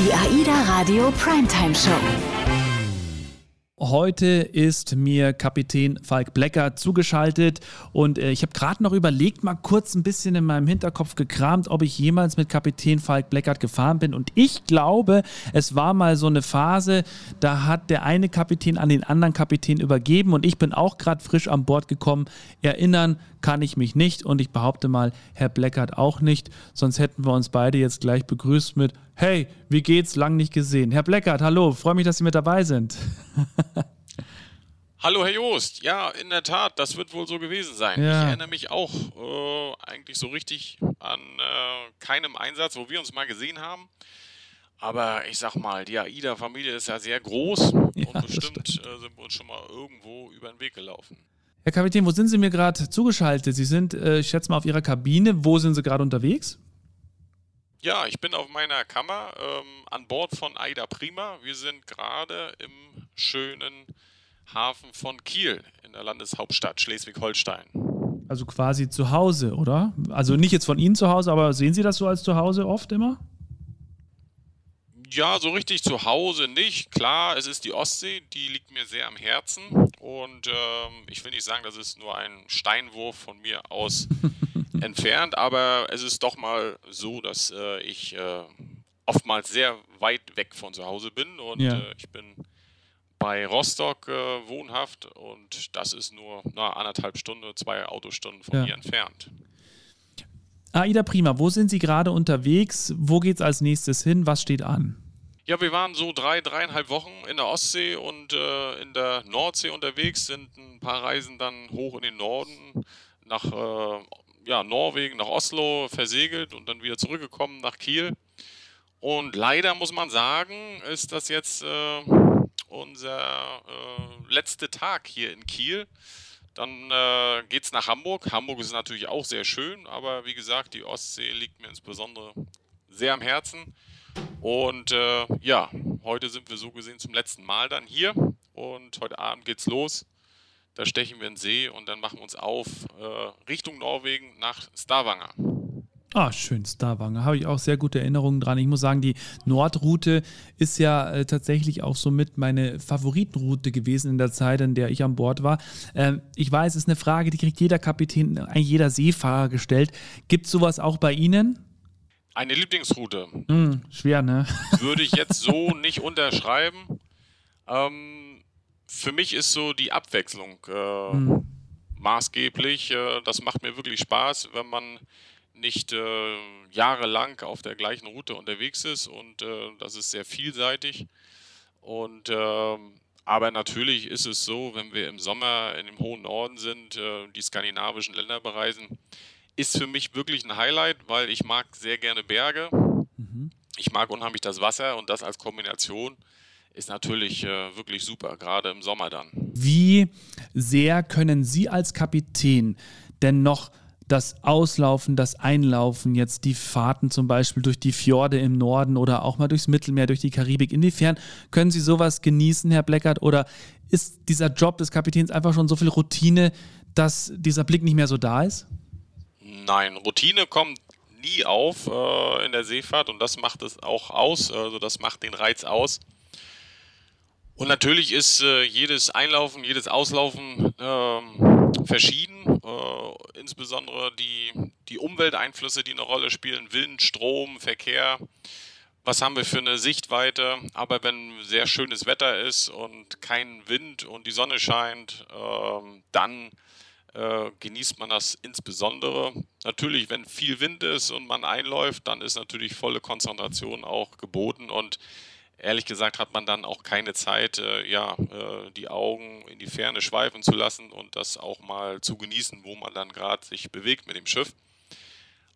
Die AIDA Radio Primetime Show. Heute ist mir Kapitän Falk Blecker zugeschaltet und äh, ich habe gerade noch überlegt, mal kurz ein bisschen in meinem Hinterkopf gekramt, ob ich jemals mit Kapitän Falk Bleckert gefahren bin. Und ich glaube, es war mal so eine Phase, da hat der eine Kapitän an den anderen Kapitän übergeben und ich bin auch gerade frisch an Bord gekommen. Erinnern kann ich mich nicht und ich behaupte mal, Herr Bleckert auch nicht, sonst hätten wir uns beide jetzt gleich begrüßt mit Hey, wie geht's? Lang nicht gesehen. Herr Bleckert, hallo, freue mich, dass Sie mit dabei sind. Hallo Herr Joost, ja, in der Tat, das wird wohl so gewesen sein. Ja. Ich erinnere mich auch äh, eigentlich so richtig an äh, keinem Einsatz, wo wir uns mal gesehen haben. Aber ich sag mal, die AIDA-Familie ist ja sehr groß ja, und bestimmt äh, sind wir uns schon mal irgendwo über den Weg gelaufen. Herr Kapitän, wo sind Sie mir gerade zugeschaltet? Sie sind, äh, ich schätze mal, auf Ihrer Kabine. Wo sind Sie gerade unterwegs? Ja, ich bin auf meiner Kammer ähm, an Bord von Aida Prima. Wir sind gerade im schönen Hafen von Kiel in der Landeshauptstadt Schleswig-Holstein. Also quasi zu Hause, oder? Also nicht jetzt von Ihnen zu Hause, aber sehen Sie das so als zu Hause oft immer? Ja, so richtig zu Hause nicht. Klar, es ist die Ostsee, die liegt mir sehr am Herzen. Und ähm, ich will nicht sagen, das ist nur ein Steinwurf von mir aus entfernt, aber es ist doch mal so, dass äh, ich äh, oftmals sehr weit weg von zu Hause bin und ja. äh, ich bin bei Rostock äh, wohnhaft und das ist nur na, anderthalb Stunden, zwei Autostunden von ja. hier entfernt. Aida Prima, wo sind Sie gerade unterwegs? Wo geht es als nächstes hin? Was steht an? Ja, wir waren so drei, dreieinhalb Wochen in der Ostsee und äh, in der Nordsee unterwegs, sind ein paar Reisen dann hoch in den Norden nach äh, ja, Norwegen nach Oslo versegelt und dann wieder zurückgekommen nach Kiel. Und leider muss man sagen, ist das jetzt äh, unser äh, letzter Tag hier in Kiel. Dann äh, geht es nach Hamburg. Hamburg ist natürlich auch sehr schön, aber wie gesagt, die Ostsee liegt mir insbesondere sehr am Herzen. Und äh, ja, heute sind wir so gesehen zum letzten Mal dann hier und heute Abend geht's los. Da stechen wir in den See und dann machen wir uns auf äh, Richtung Norwegen nach Stavanger. Ah, schön, Stavanger. Habe ich auch sehr gute Erinnerungen dran. Ich muss sagen, die Nordroute ist ja äh, tatsächlich auch somit meine Favoritenroute gewesen in der Zeit, in der ich an Bord war. Ähm, ich weiß, es ist eine Frage, die kriegt jeder Kapitän, eigentlich jeder Seefahrer gestellt. Gibt es sowas auch bei Ihnen? Eine Lieblingsroute. Hm, schwer, ne? Würde ich jetzt so nicht unterschreiben. Ähm, für mich ist so die Abwechslung äh, mhm. maßgeblich. Äh, das macht mir wirklich Spaß, wenn man nicht äh, jahrelang auf der gleichen Route unterwegs ist und äh, das ist sehr vielseitig. Und ähm, aber natürlich ist es so, wenn wir im Sommer in dem hohen Norden sind, äh, die skandinavischen Länder bereisen, ist für mich wirklich ein Highlight, weil ich mag sehr gerne Berge. Mhm. Ich mag unheimlich das Wasser und das als Kombination ist natürlich äh, wirklich super, gerade im Sommer dann. Wie sehr können Sie als Kapitän denn noch das Auslaufen, das Einlaufen, jetzt die Fahrten zum Beispiel durch die Fjorde im Norden oder auch mal durchs Mittelmeer, durch die Karibik. Inwiefern können Sie sowas genießen, Herr Bleckert? Oder ist dieser Job des Kapitäns einfach schon so viel Routine, dass dieser Blick nicht mehr so da ist? Nein, Routine kommt nie auf äh, in der Seefahrt und das macht es auch aus, also das macht den Reiz aus. Und natürlich ist äh, jedes Einlaufen, jedes Auslaufen äh, verschieden. Äh, insbesondere die, die Umwelteinflüsse, die eine Rolle spielen, Wind, Strom, Verkehr. Was haben wir für eine Sichtweite? Aber wenn sehr schönes Wetter ist und kein Wind und die Sonne scheint, ähm, dann äh, genießt man das insbesondere. Natürlich, wenn viel Wind ist und man einläuft, dann ist natürlich volle Konzentration auch geboten und ehrlich gesagt hat man dann auch keine Zeit, äh, ja, äh, die Augen in die Ferne schweifen zu lassen und das auch mal zu genießen, wo man dann gerade sich bewegt mit dem Schiff.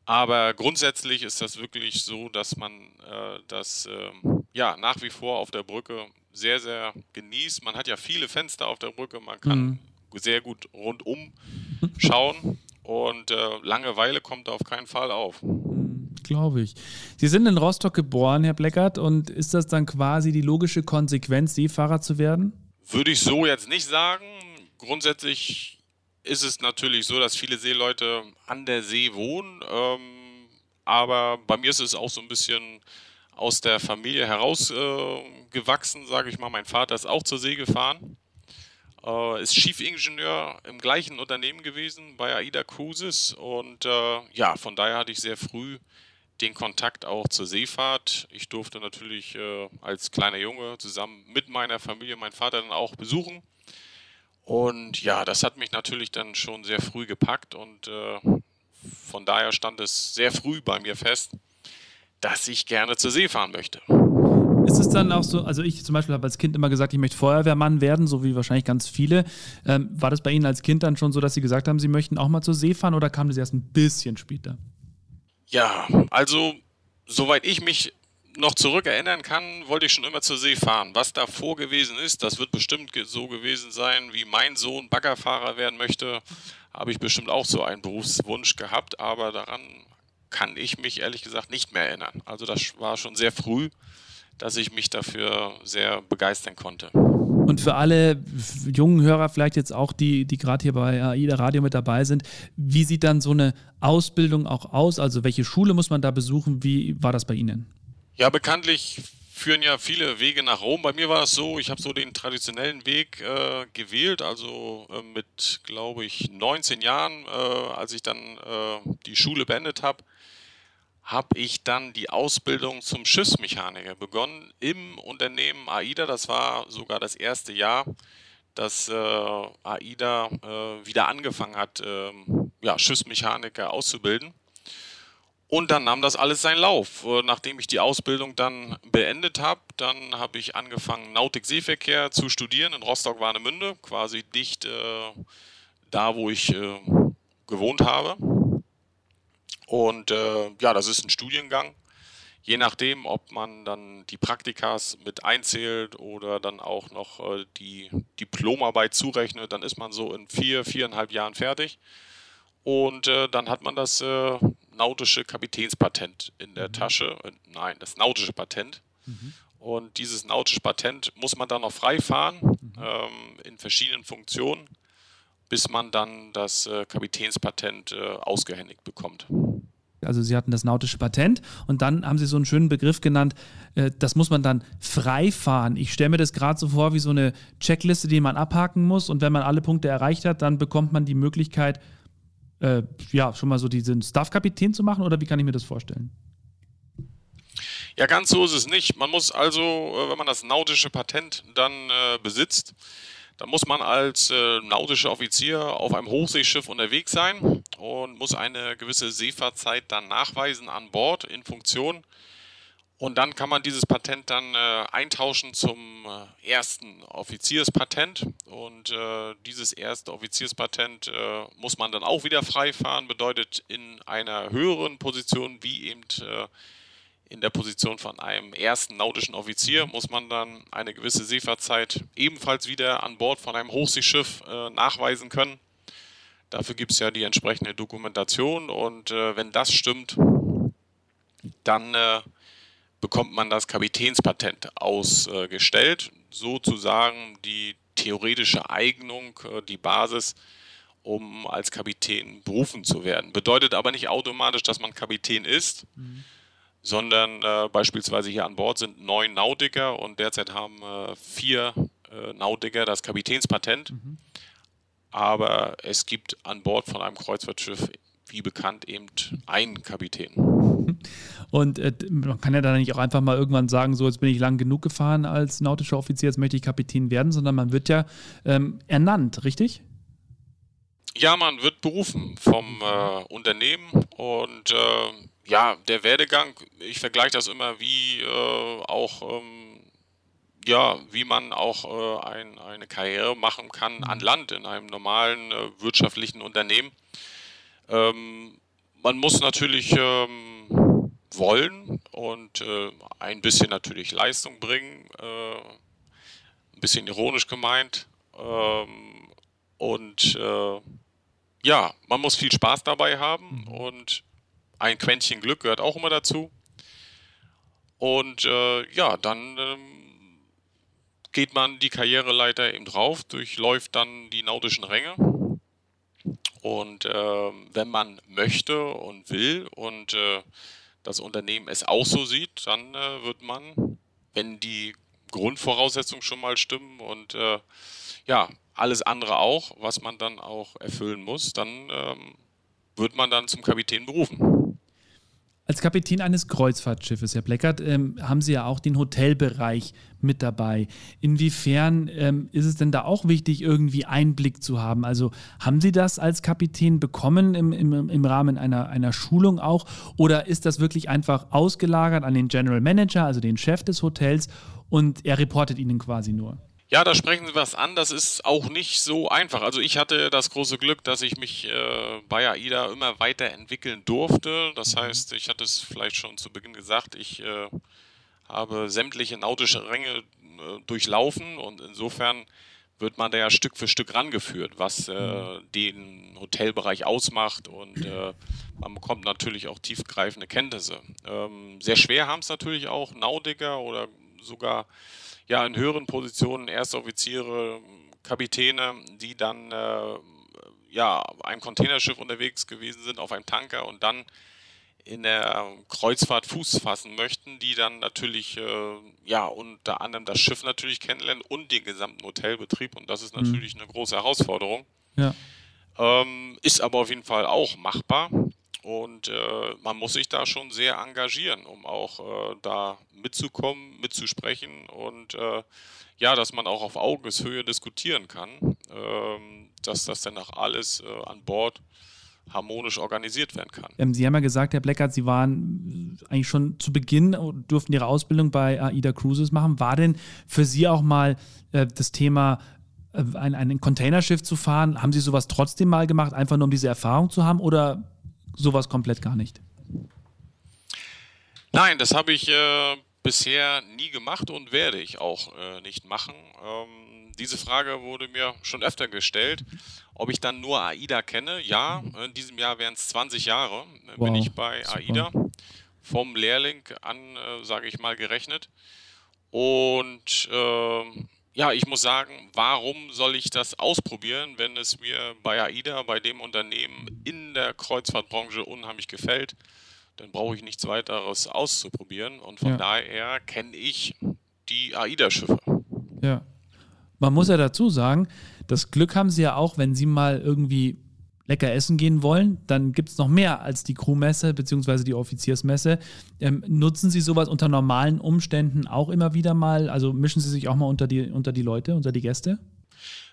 Aber grundsätzlich ist das wirklich so, dass man äh, das ähm, ja nach wie vor auf der Brücke sehr, sehr genießt. Man hat ja viele Fenster auf der Brücke, man kann mhm. sehr gut rundum schauen und äh, Langeweile kommt auf keinen Fall auf glaube ich. Sie sind in Rostock geboren, Herr Bleckert, und ist das dann quasi die logische Konsequenz, Seefahrer zu werden? Würde ich so jetzt nicht sagen. Grundsätzlich ist es natürlich so, dass viele Seeleute an der See wohnen. Ähm, aber bei mir ist es auch so ein bisschen aus der Familie herausgewachsen, äh, sage ich mal. Mein Vater ist auch zur See gefahren, äh, ist Chiefingenieur im gleichen Unternehmen gewesen bei AIDA Cruises und äh, ja, von daher hatte ich sehr früh den Kontakt auch zur Seefahrt. Ich durfte natürlich äh, als kleiner Junge zusammen mit meiner Familie meinen Vater dann auch besuchen. Und ja, das hat mich natürlich dann schon sehr früh gepackt und äh, von daher stand es sehr früh bei mir fest, dass ich gerne zur See fahren möchte. Ist es dann auch so, also ich zum Beispiel habe als Kind immer gesagt, ich möchte Feuerwehrmann werden, so wie wahrscheinlich ganz viele. Ähm, war das bei Ihnen als Kind dann schon so, dass Sie gesagt haben, Sie möchten auch mal zur See fahren oder kam das erst ein bisschen später? Ja, also soweit ich mich noch zurückerinnern kann, wollte ich schon immer zur See fahren. Was davor gewesen ist, das wird bestimmt so gewesen sein, wie mein Sohn Baggerfahrer werden möchte, habe ich bestimmt auch so einen Berufswunsch gehabt, aber daran kann ich mich ehrlich gesagt nicht mehr erinnern. Also das war schon sehr früh, dass ich mich dafür sehr begeistern konnte. Und für alle jungen Hörer, vielleicht jetzt auch die, die gerade hier bei AIDA Radio mit dabei sind, wie sieht dann so eine Ausbildung auch aus? Also welche Schule muss man da besuchen? Wie war das bei Ihnen? Ja, bekanntlich führen ja viele Wege nach Rom. Bei mir war es so, ich habe so den traditionellen Weg äh, gewählt, also äh, mit, glaube ich, 19 Jahren, äh, als ich dann äh, die Schule beendet habe, habe ich dann die Ausbildung zum Schiffsmechaniker begonnen im Unternehmen AIDA. Das war sogar das erste Jahr, dass äh, AIDA äh, wieder angefangen hat, ähm, ja, Schiffsmechaniker auszubilden. Und dann nahm das alles seinen Lauf. Äh, nachdem ich die Ausbildung dann beendet habe, dann habe ich angefangen, Nautik-Seeverkehr zu studieren in Rostock-Warnemünde, quasi dicht äh, da, wo ich äh, gewohnt habe. Und äh, ja, das ist ein Studiengang. Je nachdem, ob man dann die Praktikas mit einzählt oder dann auch noch äh, die Diplomarbeit zurechnet, dann ist man so in vier, viereinhalb Jahren fertig. Und äh, dann hat man das äh, nautische Kapitänspatent in der mhm. Tasche. Äh, nein, das nautische Patent. Mhm. Und dieses nautische Patent muss man dann noch frei fahren mhm. ähm, in verschiedenen Funktionen, bis man dann das äh, Kapitänspatent äh, ausgehändigt bekommt. Also Sie hatten das nautische Patent und dann haben Sie so einen schönen Begriff genannt, äh, das muss man dann frei fahren. Ich stelle mir das gerade so vor wie so eine Checkliste, die man abhaken muss und wenn man alle Punkte erreicht hat, dann bekommt man die Möglichkeit, äh, ja, schon mal so diesen Staff-Kapitän zu machen oder wie kann ich mir das vorstellen? Ja, ganz so ist es nicht. Man muss also, äh, wenn man das nautische Patent dann äh, besitzt, dann muss man als äh, nautischer Offizier auf einem Hochseeschiff unterwegs sein und muss eine gewisse Seefahrtzeit dann nachweisen an Bord in Funktion. Und dann kann man dieses Patent dann äh, eintauschen zum äh, ersten Offizierspatent. Und äh, dieses erste Offizierspatent äh, muss man dann auch wieder frei fahren, bedeutet in einer höheren Position wie eben äh, in der Position von einem ersten nautischen Offizier muss man dann eine gewisse Seefahrtzeit ebenfalls wieder an Bord von einem Hochseeschiff äh, nachweisen können. Dafür gibt es ja die entsprechende Dokumentation und äh, wenn das stimmt, dann äh, bekommt man das Kapitänspatent ausgestellt, sozusagen die theoretische Eignung, äh, die Basis, um als Kapitän berufen zu werden. Bedeutet aber nicht automatisch, dass man Kapitän ist. Mhm sondern äh, beispielsweise hier an Bord sind neun Nautiker und derzeit haben äh, vier äh, Nautiker das Kapitänspatent. Mhm. Aber es gibt an Bord von einem Kreuzfahrtschiff, wie bekannt, eben einen Kapitän. Und äh, man kann ja dann nicht auch einfach mal irgendwann sagen, so jetzt bin ich lang genug gefahren als nautischer Offizier, jetzt möchte ich Kapitän werden, sondern man wird ja ähm, ernannt, richtig? Ja, man wird berufen vom äh, Unternehmen und äh, ja, der Werdegang, ich vergleiche das immer wie äh, auch, ähm, ja, wie man auch äh, ein, eine Karriere machen kann an Land in einem normalen äh, wirtschaftlichen Unternehmen. Ähm, man muss natürlich ähm, wollen und äh, ein bisschen natürlich Leistung bringen, äh, ein bisschen ironisch gemeint. Ähm, und äh, ja, man muss viel Spaß dabei haben mhm. und ein Quäntchen Glück gehört auch immer dazu. Und äh, ja, dann ähm, geht man die Karriereleiter eben drauf, durchläuft dann die nautischen Ränge. Und äh, wenn man möchte und will und äh, das Unternehmen es auch so sieht, dann äh, wird man, wenn die Grundvoraussetzungen schon mal stimmen und äh, ja, alles andere auch, was man dann auch erfüllen muss, dann ähm, wird man dann zum Kapitän berufen. Als Kapitän eines Kreuzfahrtschiffes, Herr Bleckert, ähm, haben Sie ja auch den Hotelbereich mit dabei. Inwiefern ähm, ist es denn da auch wichtig, irgendwie Einblick zu haben? Also haben Sie das als Kapitän bekommen im, im, im Rahmen einer, einer Schulung auch? Oder ist das wirklich einfach ausgelagert an den General Manager, also den Chef des Hotels, und er reportet Ihnen quasi nur? Ja, da sprechen Sie was an. Das ist auch nicht so einfach. Also ich hatte das große Glück, dass ich mich äh, bei AIDA immer weiterentwickeln durfte. Das mhm. heißt, ich hatte es vielleicht schon zu Beginn gesagt, ich äh, habe sämtliche nautische Ränge äh, durchlaufen und insofern wird man da ja Stück für Stück rangeführt, was äh, mhm. den Hotelbereich ausmacht und äh, man bekommt natürlich auch tiefgreifende Kenntnisse. Ähm, sehr schwer haben es natürlich auch Nautiker oder sogar ja in höheren Positionen Erstoffiziere, Kapitäne, die dann äh, ja einem Containerschiff unterwegs gewesen sind, auf einem Tanker und dann in der Kreuzfahrt Fuß fassen möchten, die dann natürlich äh, ja unter anderem das Schiff natürlich kennenlernen und den gesamten Hotelbetrieb und das ist mhm. natürlich mhm. eine große Herausforderung. Ja. Ähm, ist aber auf jeden Fall auch machbar. Und äh, man muss sich da schon sehr engagieren, um auch äh, da mitzukommen, mitzusprechen und äh, ja, dass man auch auf Augenhöhe diskutieren kann, ähm, dass das dann auch alles äh, an Bord harmonisch organisiert werden kann. Ähm, Sie haben ja gesagt, Herr Bleckert, Sie waren äh, eigentlich schon zu Beginn, äh, durften Ihre Ausbildung bei AIDA Cruises machen. War denn für Sie auch mal das Thema ein, ein Containerschiff zu fahren? Haben Sie sowas trotzdem mal gemacht, einfach nur um diese Erfahrung zu haben? Oder sowas komplett gar nicht? Nein, das habe ich äh, bisher nie gemacht und werde ich auch äh, nicht machen. Ähm, diese Frage wurde mir schon öfter gestellt, ob ich dann nur AIDA kenne. Ja, in diesem Jahr wären es 20 Jahre, äh, wow, bin ich bei super. AIDA. Vom Lehrling an, äh, sage ich mal, gerechnet. Und ähm, ja, ich muss sagen, warum soll ich das ausprobieren, wenn es mir bei AIDA, bei dem Unternehmen in der Kreuzfahrtbranche unheimlich gefällt? Dann brauche ich nichts weiteres auszuprobieren und von ja. daher kenne ich die AIDA-Schiffe. Ja. Man muss ja dazu sagen, das Glück haben sie ja auch, wenn sie mal irgendwie lecker essen gehen wollen, dann gibt es noch mehr als die Crewmesse bzw. die Offiziersmesse. Ähm, nutzen Sie sowas unter normalen Umständen auch immer wieder mal? Also mischen Sie sich auch mal unter die, unter die Leute, unter die Gäste?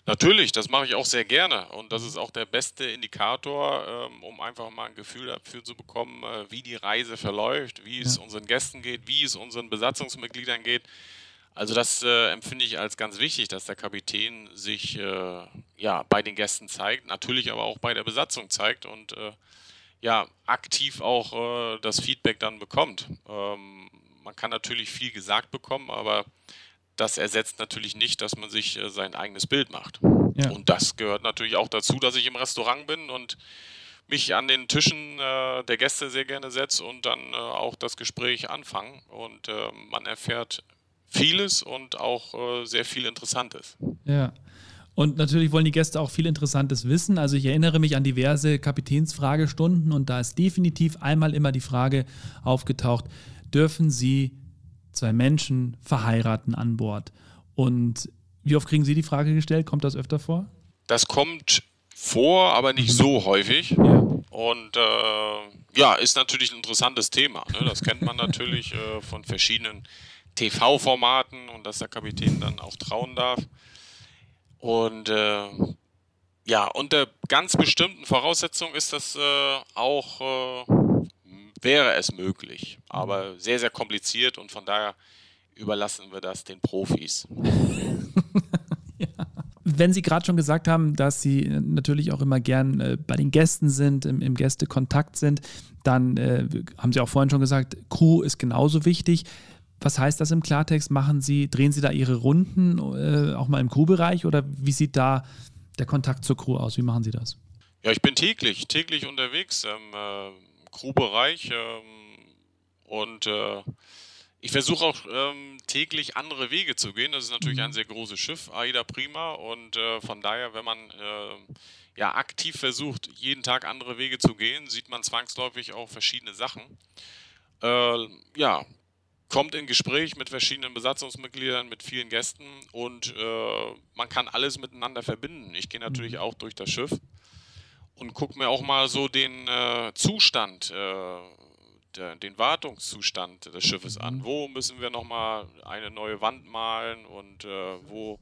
Natürlich, das mache ich auch sehr gerne und das ist auch der beste Indikator, ähm, um einfach mal ein Gefühl dafür zu bekommen, äh, wie die Reise verläuft, wie es unseren Gästen geht, wie es unseren Besatzungsmitgliedern geht. Also das äh, empfinde ich als ganz wichtig, dass der Kapitän sich äh, ja bei den Gästen zeigt, natürlich aber auch bei der Besatzung zeigt und äh, ja aktiv auch äh, das Feedback dann bekommt. Ähm, man kann natürlich viel gesagt bekommen, aber das ersetzt natürlich nicht, dass man sich äh, sein eigenes Bild macht. Ja. Und das gehört natürlich auch dazu, dass ich im Restaurant bin und mich an den Tischen äh, der Gäste sehr gerne setze und dann auch das Gespräch anfange und man erfährt vieles und auch äh, sehr viel Interessantes. Ja. Und natürlich wollen die Gäste auch viel Interessantes wissen. Also ich erinnere mich an diverse Kapitänsfragestunden und da ist definitiv einmal immer die Frage aufgetaucht, dürfen Sie zwei Menschen verheiraten an Bord? Und wie oft kriegen Sie die Frage gestellt? Kommt das öfter vor? Das kommt vor, aber nicht so häufig. Ja. Und äh, ja, ist natürlich ein interessantes Thema. Ne? Das kennt man natürlich äh, von verschiedenen TV-Formaten und dass der Kapitän dann auch trauen darf. Und äh, ja, unter ganz bestimmten Voraussetzungen ist das äh, auch, äh, wäre es möglich, aber sehr, sehr kompliziert und von daher überlassen wir das den Profis. Wenn Sie gerade schon gesagt haben, dass Sie natürlich auch immer gern äh, bei den Gästen sind, im, im Gästekontakt sind, dann äh, haben Sie auch vorhin schon gesagt, Crew ist genauso wichtig. Was heißt das im Klartext? Machen Sie, drehen Sie da Ihre Runden äh, auch mal im Crewbereich oder wie sieht da der Kontakt zur Crew aus? Wie machen Sie das? Ja, ich bin täglich, täglich unterwegs im äh, Crewbereich ähm, und äh, ich versuche auch ähm, täglich andere Wege zu gehen. Das ist natürlich mhm. ein sehr großes Schiff, AIDA Prima und äh, von daher, wenn man äh, ja aktiv versucht, jeden Tag andere Wege zu gehen, sieht man zwangsläufig auch verschiedene Sachen. äh, ja, kommt in Gespräch mit verschiedenen Besatzungsmitgliedern, mit vielen Gästen und äh, man kann alles miteinander verbinden. Ich gehe natürlich mhm. auch durch das Schiff und gucke mir auch mal so den äh, Zustand, äh, der, den Wartungszustand des Schiffes an. Mhm. Wo müssen wir nochmal eine neue Wand malen und äh, wo,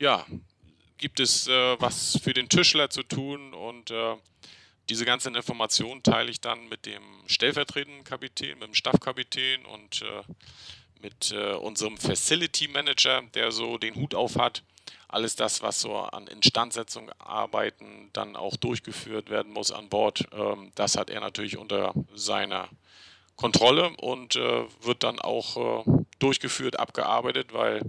ja, gibt es äh, was für den Tischler zu tun und äh, diese ganzen Informationen teile ich dann mit dem stellvertretenden Kapitän, mit dem Staffkapitän und äh, mit äh, unserem Facility Manager, der so den Hut auf hat. Alles das, was so an Instandsetzung arbeiten dann auch durchgeführt werden muss an Bord, ähm, das hat er natürlich unter seiner Kontrolle und äh, wird dann auch durchgeführt, abgearbeitet, weil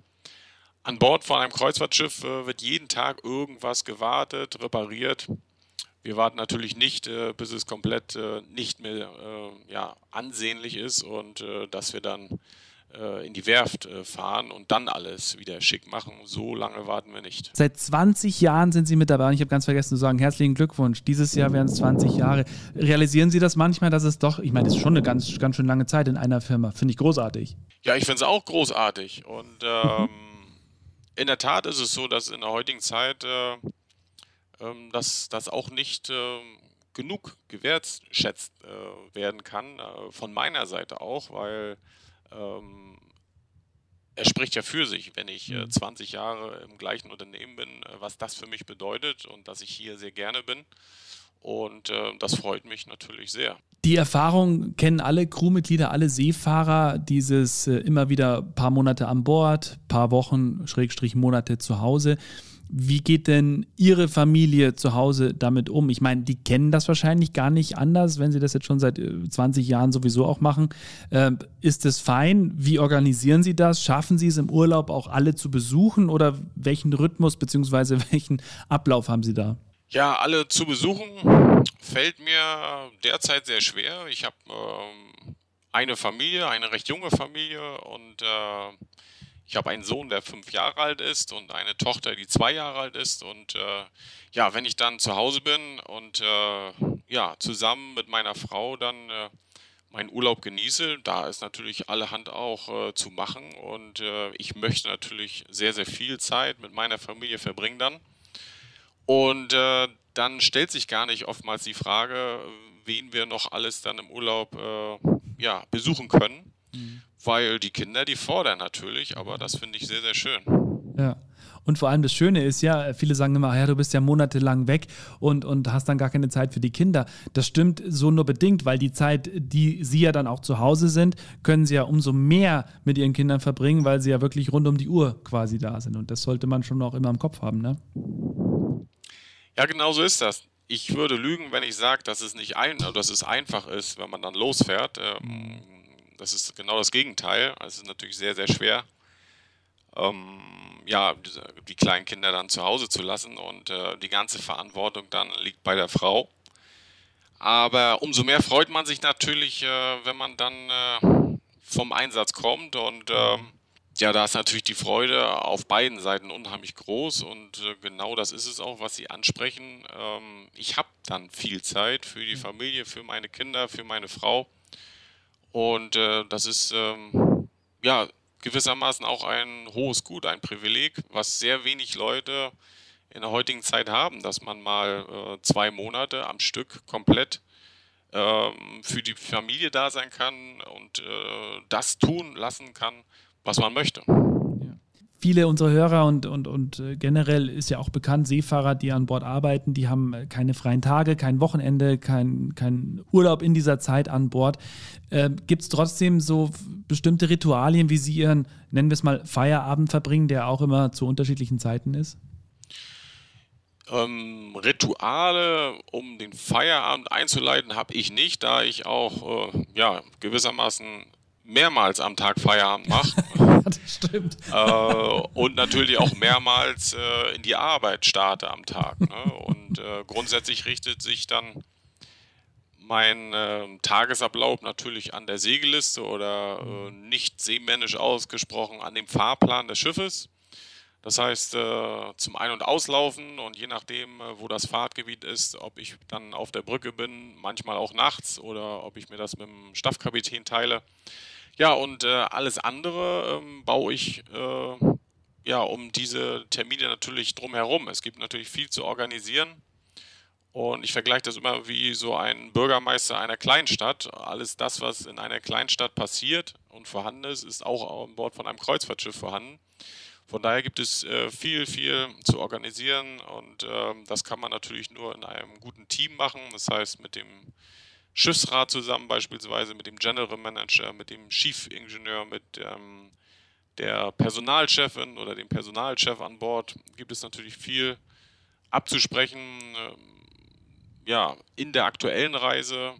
an Bord von einem Kreuzfahrtschiff wird jeden Tag irgendwas gewartet, repariert wir warten natürlich nicht, äh, bis es komplett äh, nicht mehr äh, ja, ansehnlich ist und äh, dass wir dann äh, in die Werft äh, fahren und dann alles wieder schick machen. So lange warten wir nicht. Seit 20 Jahren sind Sie mit dabei und ich habe ganz vergessen zu sagen, herzlichen Glückwunsch. Dieses Jahr wären es 20 Jahre. Realisieren Sie das manchmal, dass es doch, ich meine, das ist schon eine ganz, ganz schön lange Zeit in einer Firma. Finde ich großartig. Ja, ich finde es auch großartig und ähm, in der Tat ist es so, dass in der heutigen Zeit ähm, dass das auch nicht ähm, genug gewertschätzt äh, werden kann, äh, von meiner Seite auch, weil ähm, er spricht ja für sich, wenn ich äh, 20 mhm. Jahre im gleichen Unternehmen bin, äh, was das für mich bedeutet und dass ich hier sehr gerne bin. Und äh, das freut mich natürlich sehr. Die Erfahrung kennen alle Crewmitglieder, alle Seefahrer, dieses äh, immer wieder paar Monate an Bord, paar Wochen, Schrägstrich Monate zu Hause. Wie geht denn Ihre Familie zu Hause damit um? Ich meine, die kennen das wahrscheinlich gar nicht anders, wenn Sie das jetzt schon seit 20 äh, Jahren sowieso auch machen. Äh, ist es fein? Wie organisieren Sie das? Schaffen Sie es im Urlaub auch alle zu besuchen oder welchen Rhythmus bzw. welchen Ablauf haben Sie da? Ja, alle zu besuchen fällt mir derzeit sehr schwer. Ich habe ähm, eine Familie, eine recht junge Familie und äh, ich habe einen Sohn, der fünf Jahre alt ist und eine Tochter, die zwei Jahre alt ist. Und äh, ja, wenn ich dann zu Hause bin und äh, ja, zusammen mit meiner Frau dann äh, meinen Urlaub genieße, da ist natürlich allerhand auch äh, zu machen. Und äh, ich möchte natürlich sehr, sehr viel Zeit mit meiner Familie verbringen dann. Und äh, dann stellt sich gar nicht oftmals die Frage, wen wir noch alles dann im Urlaub ja, besuchen können. Mhm weil die Kinder, die fordern natürlich, aber das finde ich sehr, sehr schön. Ja. Und vor allem das Schöne ist ja, viele sagen immer, ja, du bist ja monatelang weg und, und hast dann gar keine Zeit für die Kinder. Das stimmt so nur bedingt, weil die Zeit, die sie ja dann auch zu Hause sind, können sie ja umso mehr mit ihren Kindern verbringen, weil sie ja wirklich rund um die Uhr quasi da sind. Und das sollte man schon auch immer im Kopf haben, ne? Ja, genau so ist das. Ich würde lügen, wenn ich sage, dass es nicht ein, dass es einfach ist, wenn man dann losfährt. Ähm, das ist genau das Gegenteil. Also es ist natürlich sehr, sehr schwer, ähm, ja, die kleinen Kinder dann zu Hause zu lassen und äh, die ganze Verantwortung dann liegt bei der Frau. Aber umso mehr freut man sich natürlich, äh, wenn man dann äh, vom Einsatz kommt und ähm, ja, da ist natürlich die Freude auf beiden Seiten unheimlich groß und äh, genau das ist es auch, was Sie ansprechen. Ähm, ich habe dann viel Zeit für die Familie, für meine Kinder, für meine Frau und äh, das ist ähm, ja gewissermaßen auch ein hohes Gut, ein Privileg, was sehr wenig Leute in der heutigen Zeit haben, dass man mal äh, zwei Monate am Stück komplett ähm, für die Familie da sein kann und äh, das tun lassen kann, was man möchte viele unserer Hörer und, und, und äh, generell ist ja auch bekannt, Seefahrer, die an Bord arbeiten, die haben äh, keine freien Tage, kein Wochenende, kein, kein Urlaub in dieser Zeit an Bord. Äh, Gibt es trotzdem so bestimmte Ritualien, wie Sie Ihren, nennen wir es mal, Feierabend verbringen, der auch immer zu unterschiedlichen Zeiten ist? Ähm, Rituale, um den Feierabend einzuleiten, habe ich nicht, da ich auch äh, ja, gewissermaßen mehrmals am Tag Feierabend macht. das stimmt. Äh, und natürlich auch mehrmals äh, in die Arbeit starte am Tag. Ne? Und äh, grundsätzlich richtet sich dann mein ähm, Tagesablauf natürlich an der Segelliste oder äh, nicht seemännisch ausgesprochen an dem Fahrplan des Schiffes. Das heißt, äh, zum Ein- und Auslaufen und je nachdem, äh, wo das Fahrtgebiet ist, ob ich dann auf der Brücke bin, manchmal auch nachts oder ob ich mir das mit dem Staffkapitän teile. Ja, und äh, alles andere ähm, baue ich äh, ja um diese Termine natürlich drumherum. Es gibt natürlich viel zu organisieren. Und ich vergleiche das immer wie so ein Bürgermeister einer Kleinstadt. Alles das, was in einer Kleinstadt passiert und vorhanden ist, ist auch an Bord von einem Kreuzfahrtschiff vorhanden. Von daher gibt es äh, viel, viel zu organisieren und äh, das kann man natürlich nur in einem guten Team machen. Das heißt, mit dem Schiffsrat zusammen beispielsweise, mit dem General Manager, mit dem Chief Ingenieur, mit ähm, der Personalchefin oder dem Personalchef an Bord gibt es natürlich viel abzusprechen. Äh, ja, in der aktuellen Reise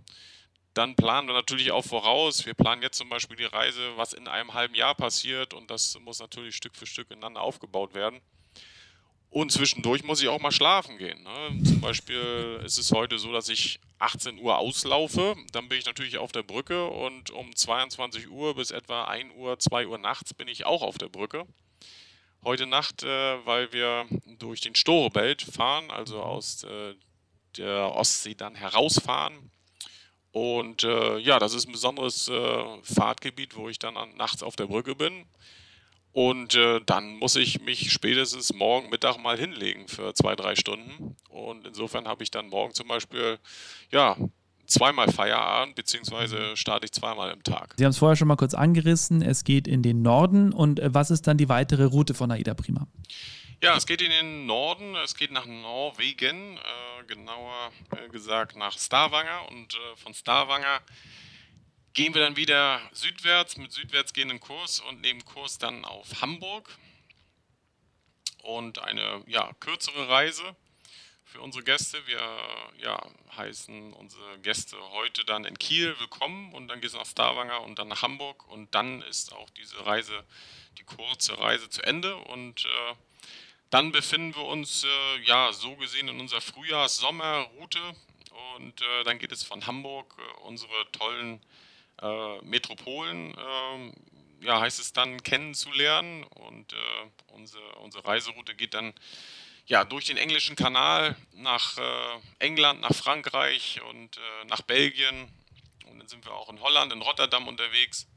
dann planen wir natürlich auch voraus. Wir planen jetzt zum Beispiel die Reise, was in einem halben Jahr passiert und das muss natürlich Stück für Stück ineinander aufgebaut werden. Und zwischendurch muss ich auch mal schlafen gehen. Ne? Zum Beispiel ist es heute so, dass ich 18 Uhr auslaufe. Dann bin ich natürlich auf der Brücke und um 22 Uhr bis etwa 1 Uhr, 2 Uhr nachts bin ich auch auf der Brücke. Heute Nacht, äh, weil wir durch den Storebelt fahren, also aus äh, der Ostsee dann herausfahren und äh, ja, das ist ein besonderes äh, Fahrtgebiet, wo ich dann an, nachts auf der Brücke bin. Und äh, dann muss ich mich spätestens morgen Mittag mal hinlegen für zwei, drei Stunden. Und insofern habe ich dann morgen zum Beispiel, ja, zweimal Feierabend, beziehungsweise starte ich zweimal im Tag. Sie haben es vorher schon mal kurz angerissen. Es geht in den Norden. Und äh, was ist dann die weitere Route von Aida Prima? Ja, es geht in den Norden, es geht nach Norwegen, äh, genauer äh, gesagt nach Stavanger und äh, von Stavanger gehen wir dann wieder südwärts. Mit südwärts gehenden Kurs und nehmen Kurs dann auf Hamburg. Und eine ja, kürzere Reise für unsere Gäste. Wir ja, heißen unsere Gäste heute dann in Kiel willkommen und dann geht es nach Stavanger und dann nach Hamburg. Und dann ist auch diese Reise, die kurze Reise zu Ende. Und äh, dann befinden wir uns äh, ja so gesehen in unserer Frühjahrs-Sommerroute. Und äh, dann geht es von Hamburg, äh, unsere tollen äh, Metropolen, ähm, ja heißt es dann kennenzulernen. Und äh, unsere, unsere Reiseroute geht dann ja durch den englischen Kanal nach äh, England, nach Frankreich und nach Belgien. Und dann sind wir auch in Holland, in Rotterdam unterwegs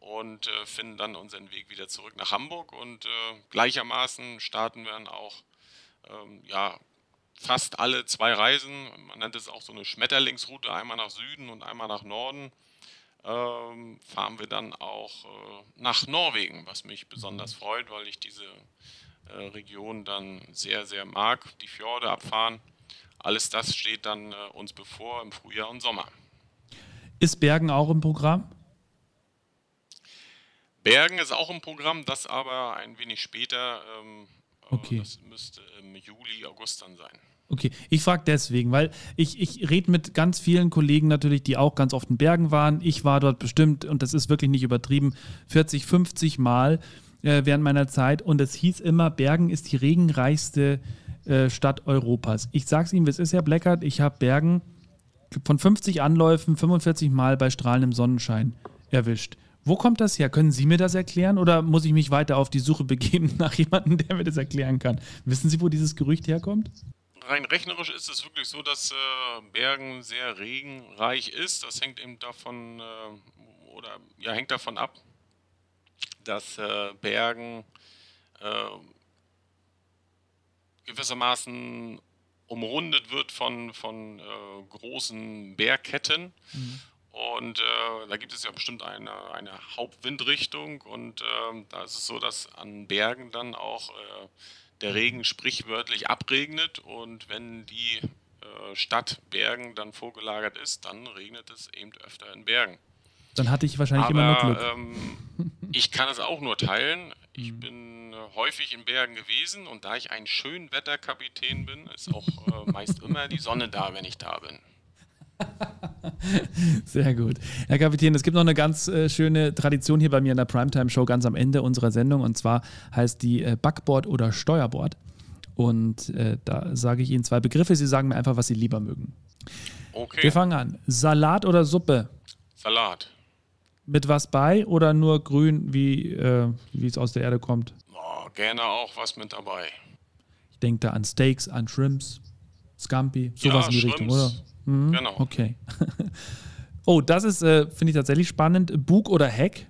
und äh, finden dann unseren Weg wieder zurück nach Hamburg. Und äh, gleichermaßen starten wir dann auch ähm, ja, fast alle zwei Reisen, man nennt es auch so eine Schmetterlingsroute, einmal nach Süden und einmal nach Norden, fahren wir dann auch äh, nach Norwegen, was mich besonders freut, weil ich diese äh, Region dann sehr, sehr mag, die Fjorde abfahren. Alles das steht dann äh, uns bevor im Frühjahr und Sommer. Ist Bergen auch im Programm? Bergen ist auch im Programm, das aber ein wenig später. Ähm, okay. Das müsste im Juli, August dann sein. Okay, ich frage deswegen, weil ich, ich rede mit ganz vielen Kollegen natürlich, die auch ganz oft in Bergen waren. Ich war dort bestimmt, und das ist wirklich nicht übertrieben, 40, 50 Mal äh, während meiner Zeit. Und es hieß immer, Bergen ist die regenreichste äh, Stadt Europas. Ich sage es Ihnen, es ist, Herr Bleckert, ich habe Bergen von 50 Anläufen 45 Mal bei strahlendem Sonnenschein erwischt. Wo kommt das her? Können Sie mir das erklären oder muss ich mich weiter auf die Suche begeben nach jemandem, der mir das erklären kann? Wissen Sie, wo dieses Gerücht herkommt? Rein rechnerisch ist es wirklich so, dass äh, Bergen sehr regenreich ist. Das hängt eben davon äh, oder ja hängt davon ab, dass äh, Bergen gewissermaßen umrundet wird von, von äh, großen Bergketten. Mhm. Und äh, da gibt es ja bestimmt eine, eine Hauptwindrichtung und äh, da ist es so, dass an Bergen dann auch der Regen sprichwörtlich abregnet und wenn die äh, Stadt Bergen dann vorgelagert ist, dann regnet es eben öfter in Bergen. Dann hatte ich wahrscheinlich Aber, immer nur Glück. Ähm, ich kann es auch nur teilen. Ich mhm. bin äh, häufig in Bergen gewesen und da ich ein Schönwetterkapitän bin, ist auch äh, meist immer die Sonne da, wenn ich da bin. Sehr gut. Herr Kapitän, es gibt noch eine ganz äh, schöne Tradition hier bei mir in der Primetime-Show ganz am Ende unserer Sendung und zwar heißt die äh, Backboard oder Steuerbord. Und äh, da sage ich Ihnen zwei Begriffe. Sie sagen mir einfach, was Sie lieber mögen. Okay. Wir fangen an. Salat oder Suppe? Salat. Mit was bei oder nur grün, wie äh, es aus der Erde kommt? gerne auch was mit dabei. Ich denke da an Steaks, an Shrimps, Scampi, sowas Ja, in die Richtung, Shrimps. oder? Mhm, Genau. Okay. oh, das ist, äh, finde ich tatsächlich spannend. Bug oder Heck?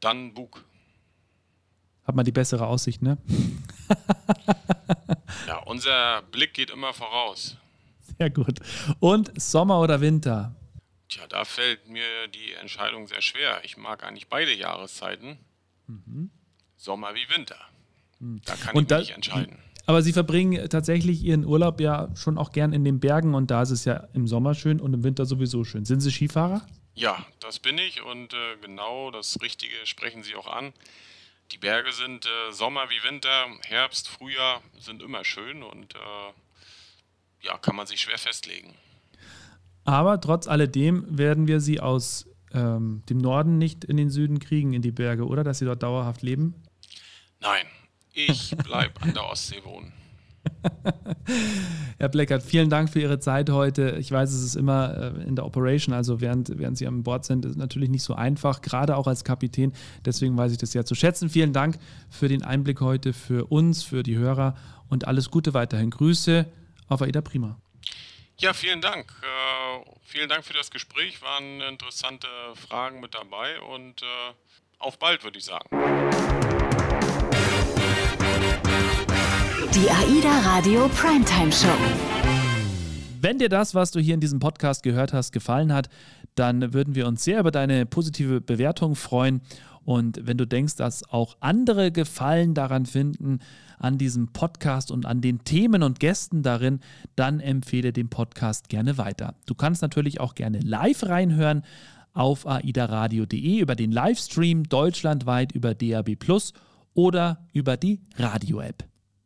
Dann Bug. Hat man die bessere Aussicht, ne? Ja, unser Blick geht immer voraus. Sehr gut. Und Sommer oder Winter? Tja, da fällt mir die Entscheidung sehr schwer. Ich mag eigentlich beide Jahreszeiten. Sommer wie Winter. Da kann Und ich da- mich nicht entscheiden. Aber Sie verbringen tatsächlich Ihren Urlaub ja schon auch gern in den Bergen und da ist es ja im Sommer schön und im Winter sowieso schön. Sind Sie Skifahrer? Ja, das bin ich und äh, genau das Richtige sprechen Sie auch an. Die Berge sind äh, Sommer wie Winter, Herbst, Frühjahr sind immer schön und äh, ja, kann man sich schwer festlegen. Aber trotz alledem werden wir Sie aus ähm, dem Norden nicht in den Süden kriegen, in die Berge, oder? Dass Sie dort dauerhaft leben? Nein, ich bleibe an der Ostsee wohnen. Herr Bleckert, vielen Dank für Ihre Zeit heute. Ich weiß, es ist immer äh, in der Operation, also während, während Sie an Bord sind, ist natürlich nicht so einfach, gerade auch als Kapitän. Deswegen weiß ich das sehr zu schätzen. Vielen Dank für den Einblick heute, für uns, für die Hörer und alles Gute weiterhin. Grüße auf Aida Prima. Ja, vielen Dank. Äh, vielen Dank für das Gespräch. Waren interessante Fragen mit dabei und äh, auf bald, würde ich sagen. Die AIDA Radio Primetime Show. Wenn dir das, was du hier in diesem Podcast gehört hast, gefallen hat, dann würden wir uns sehr über deine positive Bewertung freuen. Und wenn du denkst, dass auch andere Gefallen daran finden, an diesem Podcast und an den Themen und Gästen darin, dann empfehle den Podcast gerne weiter. Du kannst natürlich auch gerne live reinhören auf aidaradio.de über den Livestream deutschlandweit über DAB Plus oder über die Radio-App.